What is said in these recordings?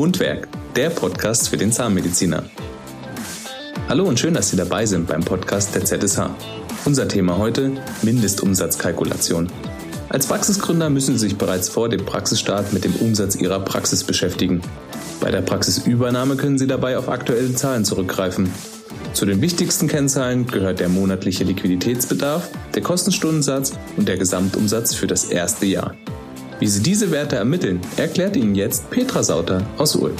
Mundwerk, der Podcast für den Zahnmediziner. Hallo und schön, dass Sie dabei sind beim Podcast der ZSH. Unser Thema heute Mindestumsatzkalkulation. Als Praxisgründer müssen Sie sich bereits vor dem Praxisstart mit dem Umsatz Ihrer Praxis beschäftigen. Bei der Praxisübernahme können Sie dabei auf aktuelle Zahlen zurückgreifen. Zu den wichtigsten Kennzahlen gehört der monatliche Liquiditätsbedarf, der Kostenstundensatz und der Gesamtumsatz für das erste Jahr. Wie Sie diese Werte ermitteln, erklärt Ihnen jetzt Petra Sauter aus Ulm.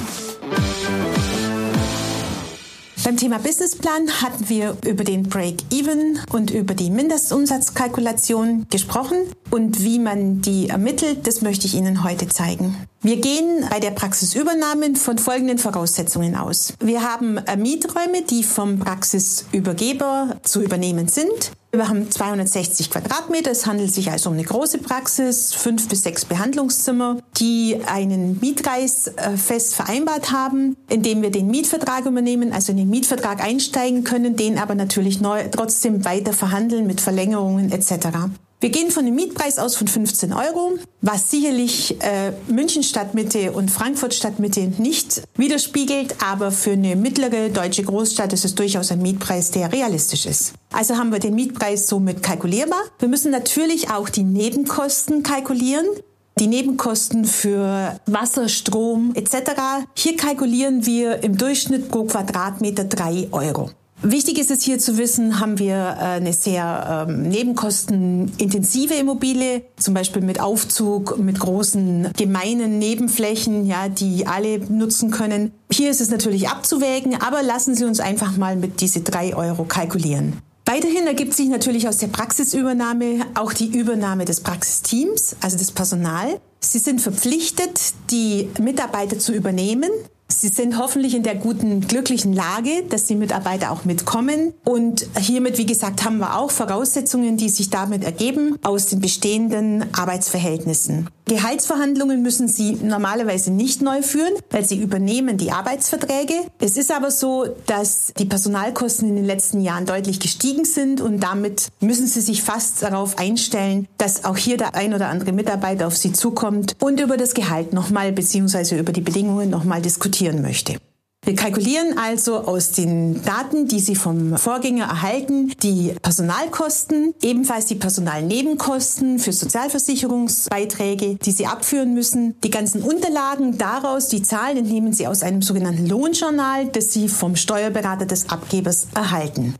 Beim Thema Businessplan hatten wir über den Break-Even und über die Mindestumsatzkalkulation gesprochen. Und wie man die ermittelt, das möchte ich Ihnen heute zeigen. Wir gehen bei der Praxisübernahme von folgenden Voraussetzungen aus. Wir haben Mieträume, die vom Praxisübergeber zu übernehmen sind. Wir haben 260 Quadratmeter. Es handelt sich also um eine große Praxis, fünf bis sechs Behandlungszimmer, die einen Mietpreis äh, fest vereinbart haben, indem wir den Mietvertrag übernehmen, also in den Mietvertrag einsteigen können, den aber natürlich neu, trotzdem weiter verhandeln mit Verlängerungen etc. Wir gehen von einem Mietpreis aus von 15 Euro, was sicherlich äh, München Stadtmitte und Frankfurt Stadtmitte nicht widerspiegelt, aber für eine mittlere deutsche Großstadt ist es durchaus ein Mietpreis, der realistisch ist. Also haben wir den Mietpreis somit kalkulierbar. Wir müssen natürlich auch die Nebenkosten kalkulieren. Die Nebenkosten für Wasser, Strom etc. Hier kalkulieren wir im Durchschnitt pro Quadratmeter drei Euro. Wichtig ist es hier zu wissen, haben wir äh, eine sehr ähm, nebenkostenintensive Immobilie, zum Beispiel mit Aufzug, mit großen gemeinen Nebenflächen, ja, die alle nutzen können. Hier ist es natürlich abzuwägen, aber lassen Sie uns einfach mal mit diese drei Euro kalkulieren. Weiterhin ergibt sich natürlich aus der Praxisübernahme auch die Übernahme des Praxisteams, also des Personal. Sie sind verpflichtet, die Mitarbeiter zu übernehmen. Sie sind hoffentlich in der guten, glücklichen Lage, dass die Mitarbeiter auch mitkommen. Und hiermit, wie gesagt, haben wir auch Voraussetzungen, die sich damit ergeben aus den bestehenden Arbeitsverhältnissen. Gehaltsverhandlungen müssen Sie normalerweise nicht neu führen, weil Sie übernehmen die Arbeitsverträge. Es ist aber so, dass die Personalkosten in den letzten Jahren deutlich gestiegen sind und damit müssen Sie sich fast darauf einstellen, dass auch hier der ein oder andere Mitarbeiter auf Sie zukommt und über das Gehalt nochmal beziehungsweise über die Bedingungen nochmal diskutieren möchte. Wir kalkulieren also aus den Daten, die Sie vom Vorgänger erhalten, die Personalkosten, ebenfalls die Personalnebenkosten für Sozialversicherungsbeiträge, die Sie abführen müssen. Die ganzen Unterlagen daraus, die Zahlen entnehmen Sie aus einem sogenannten Lohnjournal, das Sie vom Steuerberater des Abgebers erhalten.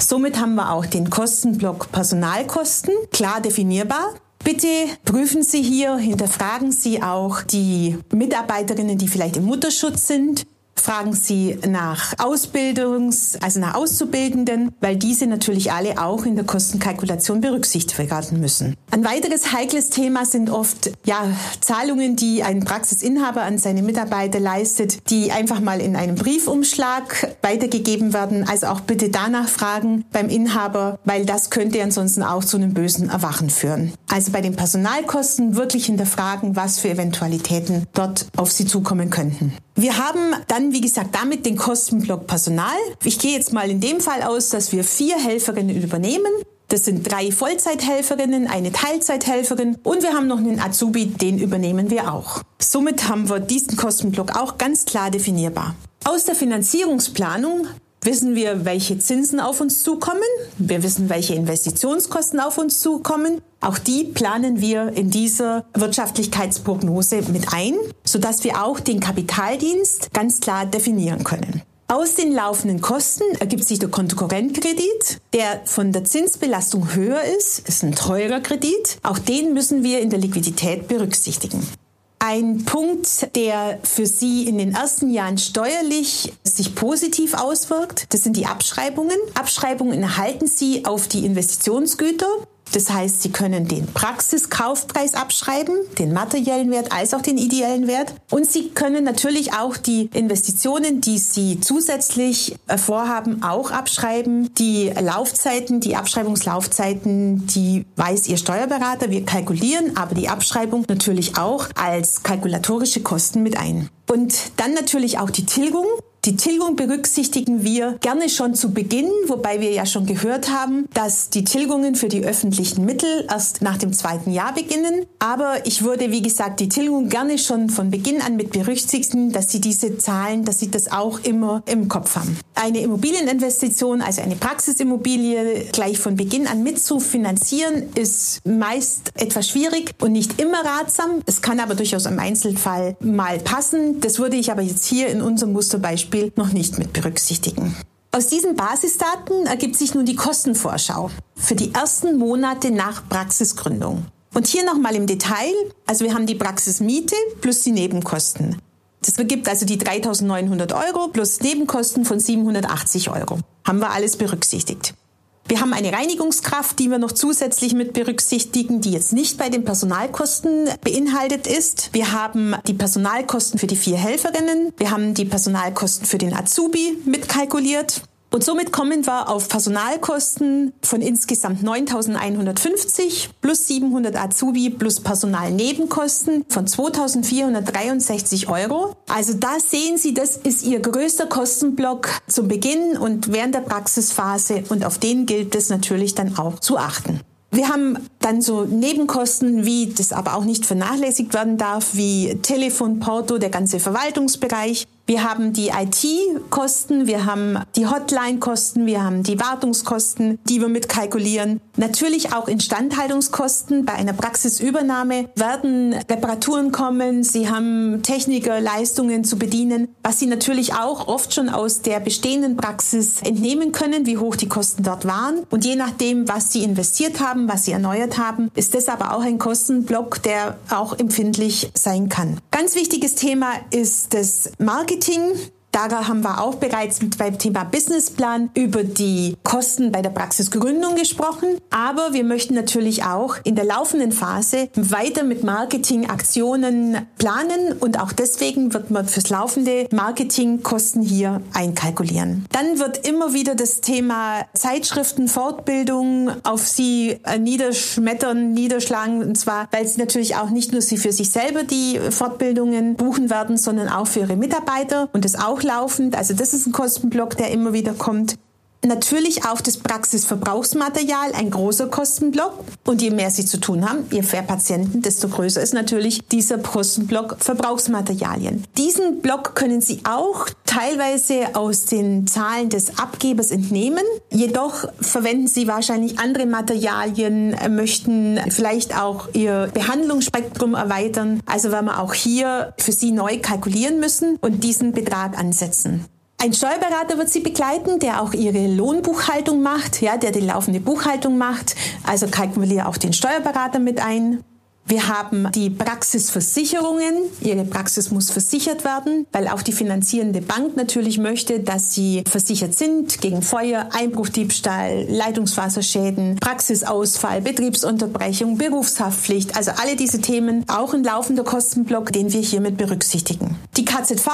Somit haben wir auch den Kostenblock Personalkosten klar definierbar. Bitte prüfen Sie hier, hinterfragen Sie auch die Mitarbeiterinnen, die vielleicht im Mutterschutz sind fragen Sie nach Ausbildungs-, also nach Auszubildenden, weil diese natürlich alle auch in der Kostenkalkulation berücksichtigt werden müssen. Ein weiteres heikles Thema sind oft, ja, Zahlungen, die ein Praxisinhaber an seine Mitarbeiter leistet, die einfach mal in einem Briefumschlag weitergegeben werden. Also auch bitte danach fragen beim Inhaber, weil das könnte ansonsten auch zu einem bösen Erwachen führen. Also bei den Personalkosten wirklich hinterfragen, was für Eventualitäten dort auf Sie zukommen könnten. Wir haben dann, wie gesagt, damit den Kostenblock Personal. Ich gehe jetzt mal in dem Fall aus, dass wir vier Helferinnen übernehmen. Das sind drei Vollzeithelferinnen, eine Teilzeithelferin und wir haben noch einen Azubi, den übernehmen wir auch. Somit haben wir diesen Kostenblock auch ganz klar definierbar. Aus der Finanzierungsplanung wissen wir, welche Zinsen auf uns zukommen. Wir wissen, welche Investitionskosten auf uns zukommen. Auch die planen wir in dieser Wirtschaftlichkeitsprognose mit ein, sodass wir auch den Kapitaldienst ganz klar definieren können. Aus den laufenden Kosten ergibt sich der Kontokorrentkredit, der von der Zinsbelastung höher ist, ist ein teurer Kredit. Auch den müssen wir in der Liquidität berücksichtigen. Ein Punkt, der für Sie in den ersten Jahren steuerlich sich positiv auswirkt, das sind die Abschreibungen. Abschreibungen erhalten Sie auf die Investitionsgüter. Das heißt, Sie können den Praxiskaufpreis abschreiben, den materiellen Wert als auch den ideellen Wert. Und Sie können natürlich auch die Investitionen, die Sie zusätzlich äh, vorhaben, auch abschreiben. Die Laufzeiten, die Abschreibungslaufzeiten, die weiß Ihr Steuerberater. Wir kalkulieren aber die Abschreibung natürlich auch als kalkulatorische Kosten mit ein. Und dann natürlich auch die Tilgung. Die Tilgung berücksichtigen wir gerne schon zu Beginn, wobei wir ja schon gehört haben, dass die Tilgungen für die öffentlichen Mittel erst nach dem zweiten Jahr beginnen. Aber ich würde, wie gesagt, die Tilgung gerne schon von Beginn an mit berücksichtigen, dass Sie diese Zahlen, dass Sie das auch immer im Kopf haben. Eine Immobilieninvestition, also eine Praxisimmobilie, gleich von Beginn an mit zu finanzieren, ist meist etwas schwierig und nicht immer ratsam. Es kann aber durchaus im Einzelfall mal passen. Das würde ich aber jetzt hier in unserem Musterbeispiel Beispiel noch nicht mit berücksichtigen. Aus diesen Basisdaten ergibt sich nun die Kostenvorschau für die ersten Monate nach Praxisgründung. Und hier nochmal im Detail, also wir haben die Praxismiete plus die Nebenkosten. Das ergibt also die 3.900 Euro plus Nebenkosten von 780 Euro. Haben wir alles berücksichtigt. Wir haben eine Reinigungskraft, die wir noch zusätzlich mit berücksichtigen, die jetzt nicht bei den Personalkosten beinhaltet ist. Wir haben die Personalkosten für die vier Helferinnen. Wir haben die Personalkosten für den Azubi mitkalkuliert. Und somit kommen wir auf Personalkosten von insgesamt 9.150 plus 700 Azubi plus Personalnebenkosten von 2.463 Euro. Also da sehen Sie, das ist Ihr größter Kostenblock zum Beginn und während der Praxisphase und auf den gilt es natürlich dann auch zu achten. Wir haben dann so Nebenkosten, wie das aber auch nicht vernachlässigt werden darf, wie Telefon, Porto, der ganze Verwaltungsbereich. Wir haben die IT-Kosten, wir haben die Hotline-Kosten, wir haben die Wartungskosten, die wir mitkalkulieren. Natürlich auch Instandhaltungskosten. Bei einer Praxisübernahme werden Reparaturen kommen. Sie haben Techniker, Leistungen zu bedienen, was Sie natürlich auch oft schon aus der bestehenden Praxis entnehmen können, wie hoch die Kosten dort waren. Und je nachdem, was Sie investiert haben, was Sie erneuert haben, ist das aber auch ein Kostenblock, der auch empfindlich sein kann. Ganz wichtiges Thema ist das Marketing. Marketing. Da haben wir auch bereits beim Thema Businessplan über die Kosten bei der Praxisgründung gesprochen. Aber wir möchten natürlich auch in der laufenden Phase weiter mit Marketingaktionen planen und auch deswegen wird man fürs laufende Marketingkosten hier einkalkulieren. Dann wird immer wieder das Thema Zeitschriften, Fortbildung auf Sie niederschmettern, niederschlagen. Und zwar, weil Sie natürlich auch nicht nur Sie für sich selber die Fortbildungen buchen werden, sondern auch für Ihre Mitarbeiter und das auch laufend. Also das ist ein Kostenblock, der immer wieder kommt. Natürlich auch das Praxisverbrauchsmaterial, ein großer Kostenblock. Und je mehr Sie zu tun haben, je mehr Patienten, desto größer ist natürlich dieser Kostenblock Verbrauchsmaterialien. Diesen Block können Sie auch teilweise aus den Zahlen des Abgebers entnehmen. Jedoch verwenden Sie wahrscheinlich andere Materialien, möchten vielleicht auch Ihr Behandlungsspektrum erweitern. Also werden wir auch hier für Sie neu kalkulieren müssen und diesen Betrag ansetzen. Ein Steuerberater wird Sie begleiten, der auch Ihre Lohnbuchhaltung macht, ja, der die laufende Buchhaltung macht. Also kalkuliere auch den Steuerberater mit ein. Wir haben die Praxisversicherungen. Ihre Praxis muss versichert werden, weil auch die finanzierende Bank natürlich möchte, dass Sie versichert sind gegen Feuer, Einbruch, Diebstahl, Leitungswasserschäden, Praxisausfall, Betriebsunterbrechung, Berufshaftpflicht. Also alle diese Themen, auch ein laufender Kostenblock, den wir hiermit berücksichtigen. Die KZV,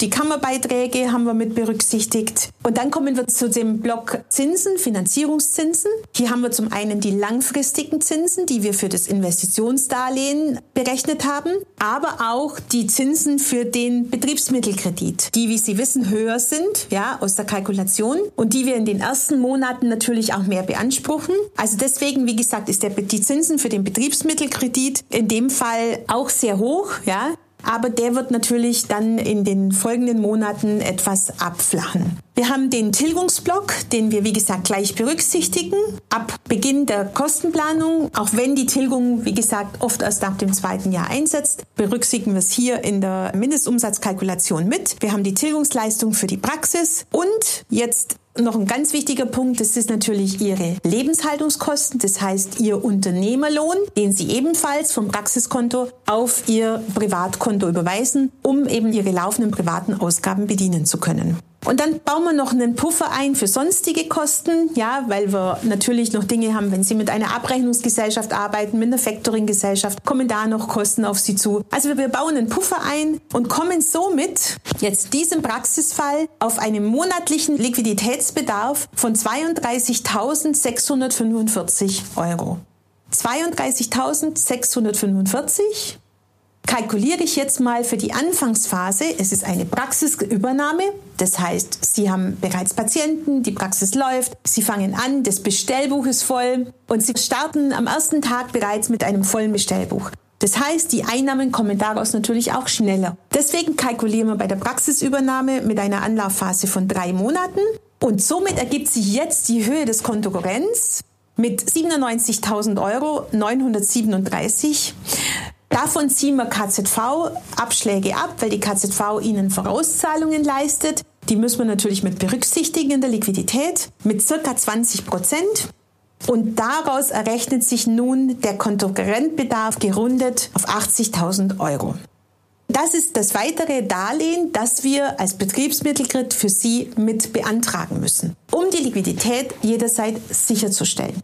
die Kammerbeiträge haben wir mit berücksichtigt. Und dann kommen wir zu dem Block Zinsen, Finanzierungszinsen. Hier haben wir zum einen die langfristigen Zinsen, die wir für das Investitions Betriebsdarlehen berechnet haben, aber auch die Zinsen für den Betriebsmittelkredit, die, wie Sie wissen, höher sind, ja, aus der Kalkulation und die wir in den ersten Monaten natürlich auch mehr beanspruchen. Also deswegen, wie gesagt, ist der, die Zinsen für den Betriebsmittelkredit in dem Fall auch sehr hoch, ja. Aber der wird natürlich dann in den folgenden Monaten etwas abflachen. Wir haben den Tilgungsblock, den wir wie gesagt gleich berücksichtigen. Ab Beginn der Kostenplanung, auch wenn die Tilgung wie gesagt oft erst nach dem zweiten Jahr einsetzt, berücksichtigen wir es hier in der Mindestumsatzkalkulation mit. Wir haben die Tilgungsleistung für die Praxis und jetzt noch ein ganz wichtiger Punkt, das ist natürlich Ihre Lebenshaltungskosten, das heißt Ihr Unternehmerlohn, den Sie ebenfalls vom Praxiskonto auf Ihr Privatkonto überweisen, um eben Ihre laufenden privaten Ausgaben bedienen zu können. Und dann bauen wir noch einen Puffer ein für sonstige Kosten, ja, weil wir natürlich noch Dinge haben, wenn Sie mit einer Abrechnungsgesellschaft arbeiten, mit einer Factoring-Gesellschaft, kommen da noch Kosten auf Sie zu. Also wir bauen einen Puffer ein und kommen somit jetzt diesem Praxisfall auf einen monatlichen Liquiditätsbedarf von 32.645 Euro. 32.645 kalkuliere ich jetzt mal für die Anfangsphase. Es ist eine Praxisübernahme. Das heißt, Sie haben bereits Patienten, die Praxis läuft, Sie fangen an, das Bestellbuch ist voll und Sie starten am ersten Tag bereits mit einem vollen Bestellbuch. Das heißt, die Einnahmen kommen daraus natürlich auch schneller. Deswegen kalkulieren wir bei der Praxisübernahme mit einer Anlaufphase von drei Monaten und somit ergibt sich jetzt die Höhe des Kontokorrents mit 97.000 Euro 937. Davon ziehen wir KZV-Abschläge ab, weil die KZV Ihnen Vorauszahlungen leistet. Die müssen wir natürlich mit berücksichtigen in der Liquidität mit circa 20 Prozent. Und daraus errechnet sich nun der Kontokorrentbedarf gerundet auf 80.000 Euro. Das ist das weitere Darlehen, das wir als Betriebsmittelkredit für Sie mit beantragen müssen, um die Liquidität jederzeit sicherzustellen.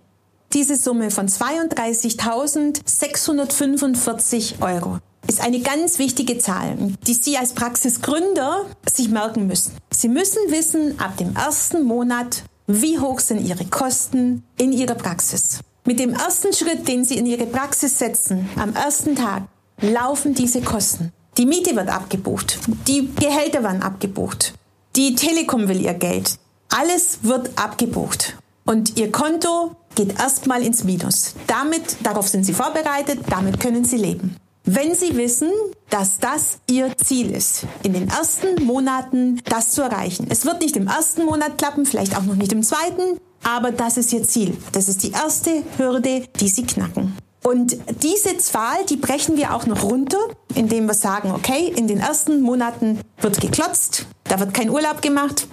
Diese Summe von 32.645 Euro ist eine ganz wichtige Zahl, die Sie als Praxisgründer sich merken müssen. Sie müssen wissen, ab dem ersten Monat, wie hoch sind Ihre Kosten in Ihrer Praxis. Mit dem ersten Schritt, den Sie in Ihre Praxis setzen, am ersten Tag, laufen diese Kosten. Die Miete wird abgebucht, die Gehälter werden abgebucht, die Telekom will ihr Geld. Alles wird abgebucht. Und Ihr Konto geht erstmal ins Minus. Damit, darauf sind Sie vorbereitet, damit können Sie leben. Wenn Sie wissen, dass das Ihr Ziel ist, in den ersten Monaten das zu erreichen. Es wird nicht im ersten Monat klappen, vielleicht auch noch nicht im zweiten, aber das ist Ihr Ziel. Das ist die erste Hürde, die Sie knacken. Und diese Zahl, die brechen wir auch noch runter, indem wir sagen, okay, in den ersten Monaten wird geklotzt, da wird kein Urlaub gemacht,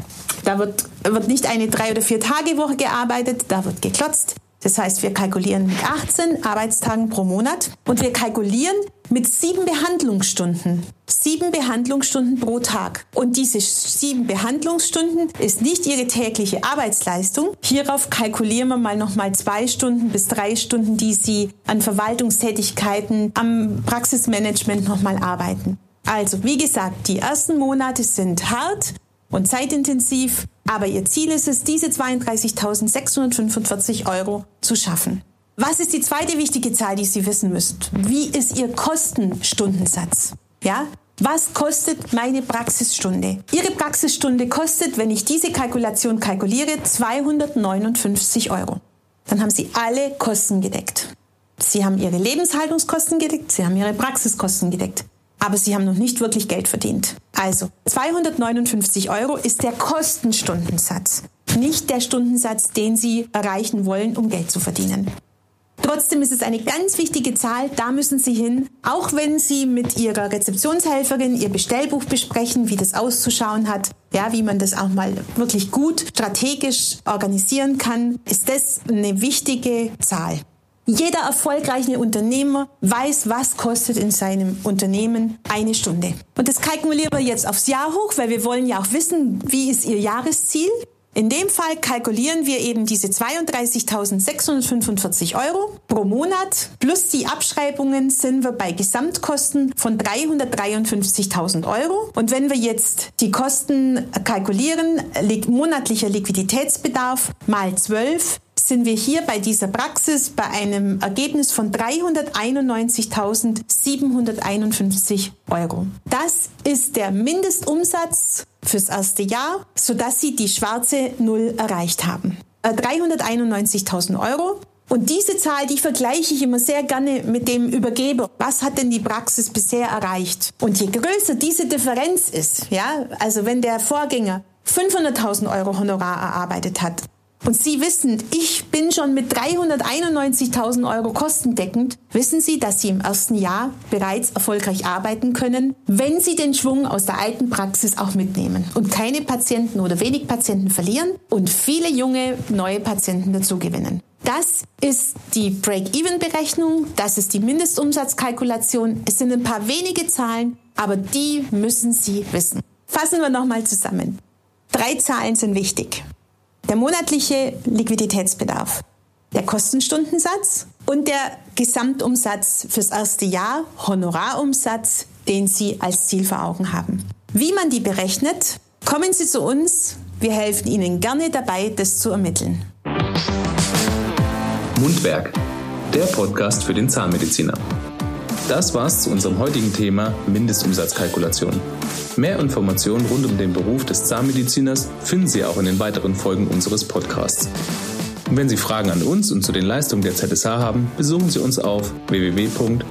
da wird, wird nicht eine drei- oder vier Tage Woche gearbeitet, da wird geklotzt. Das heißt, wir kalkulieren mit 18 Arbeitstagen pro Monat und wir kalkulieren mit sieben Behandlungsstunden. Sieben Behandlungsstunden pro Tag. Und diese sieben Behandlungsstunden ist nicht Ihre tägliche Arbeitsleistung. Hierauf kalkulieren wir mal nochmal zwei Stunden bis drei Stunden, die Sie an Verwaltungstätigkeiten, am Praxismanagement nochmal arbeiten. Also, wie gesagt, die ersten Monate sind hart und zeitintensiv, aber Ihr Ziel ist es, diese 32.645 Euro zu schaffen. Was ist die zweite wichtige Zahl, die Sie wissen müssen? Wie ist Ihr Kostenstundensatz? Ja? Was kostet meine Praxisstunde? Ihre Praxisstunde kostet, wenn ich diese Kalkulation kalkuliere, 259 Euro. Dann haben Sie alle Kosten gedeckt. Sie haben Ihre Lebenshaltungskosten gedeckt, Sie haben Ihre Praxiskosten gedeckt aber sie haben noch nicht wirklich Geld verdient. Also 259 Euro ist der Kostenstundensatz, nicht der Stundensatz, den Sie erreichen wollen, um Geld zu verdienen. Trotzdem ist es eine ganz wichtige Zahl, da müssen Sie hin, auch wenn Sie mit Ihrer Rezeptionshelferin Ihr Bestellbuch besprechen, wie das auszuschauen hat, ja, wie man das auch mal wirklich gut strategisch organisieren kann, ist das eine wichtige Zahl. Jeder erfolgreiche Unternehmer weiß, was kostet in seinem Unternehmen eine Stunde. Und das kalkulieren wir jetzt aufs Jahr hoch, weil wir wollen ja auch wissen, wie ist Ihr Jahresziel. In dem Fall kalkulieren wir eben diese 32.645 Euro pro Monat plus die Abschreibungen sind wir bei Gesamtkosten von 353.000 Euro. Und wenn wir jetzt die Kosten kalkulieren, monatlicher Liquiditätsbedarf mal 12, sind wir hier bei dieser Praxis bei einem Ergebnis von 391.751 Euro. Das ist der Mindestumsatz fürs erste Jahr, sodass Sie die schwarze Null erreicht haben. 391.000 äh, Euro. Und diese Zahl, die vergleiche ich immer sehr gerne mit dem Übergeber. Was hat denn die Praxis bisher erreicht? Und je größer diese Differenz ist, ja, also wenn der Vorgänger 500.000 Euro Honorar erarbeitet hat und Sie wissen, ich bin schon mit 391.000 Euro kostendeckend, wissen Sie, dass Sie im ersten Jahr bereits erfolgreich arbeiten können, wenn Sie den Schwung aus der alten Praxis auch mitnehmen und keine Patienten oder wenig Patienten verlieren und viele junge neue Patienten dazugewinnen. Das ist die Break-Even-Berechnung, das ist die Mindestumsatzkalkulation. Es sind ein paar wenige Zahlen, aber die müssen Sie wissen. Fassen wir nochmal zusammen. Drei Zahlen sind wichtig der monatliche Liquiditätsbedarf, der Kostenstundensatz und der Gesamtumsatz fürs erste Jahr, Honorarumsatz, den Sie als Ziel vor Augen haben. Wie man die berechnet, kommen Sie zu uns. Wir helfen Ihnen gerne dabei, das zu ermitteln. Mundwerk, der Podcast für den Zahnmediziner. Das war's zu unserem heutigen Thema Mindestumsatzkalkulation. Mehr Informationen rund um den Beruf des Zahnmediziners finden Sie auch in den weiteren Folgen unseres Podcasts. Und wenn Sie Fragen an uns und zu den Leistungen der ZSH haben, besuchen Sie uns auf www.zsh.de.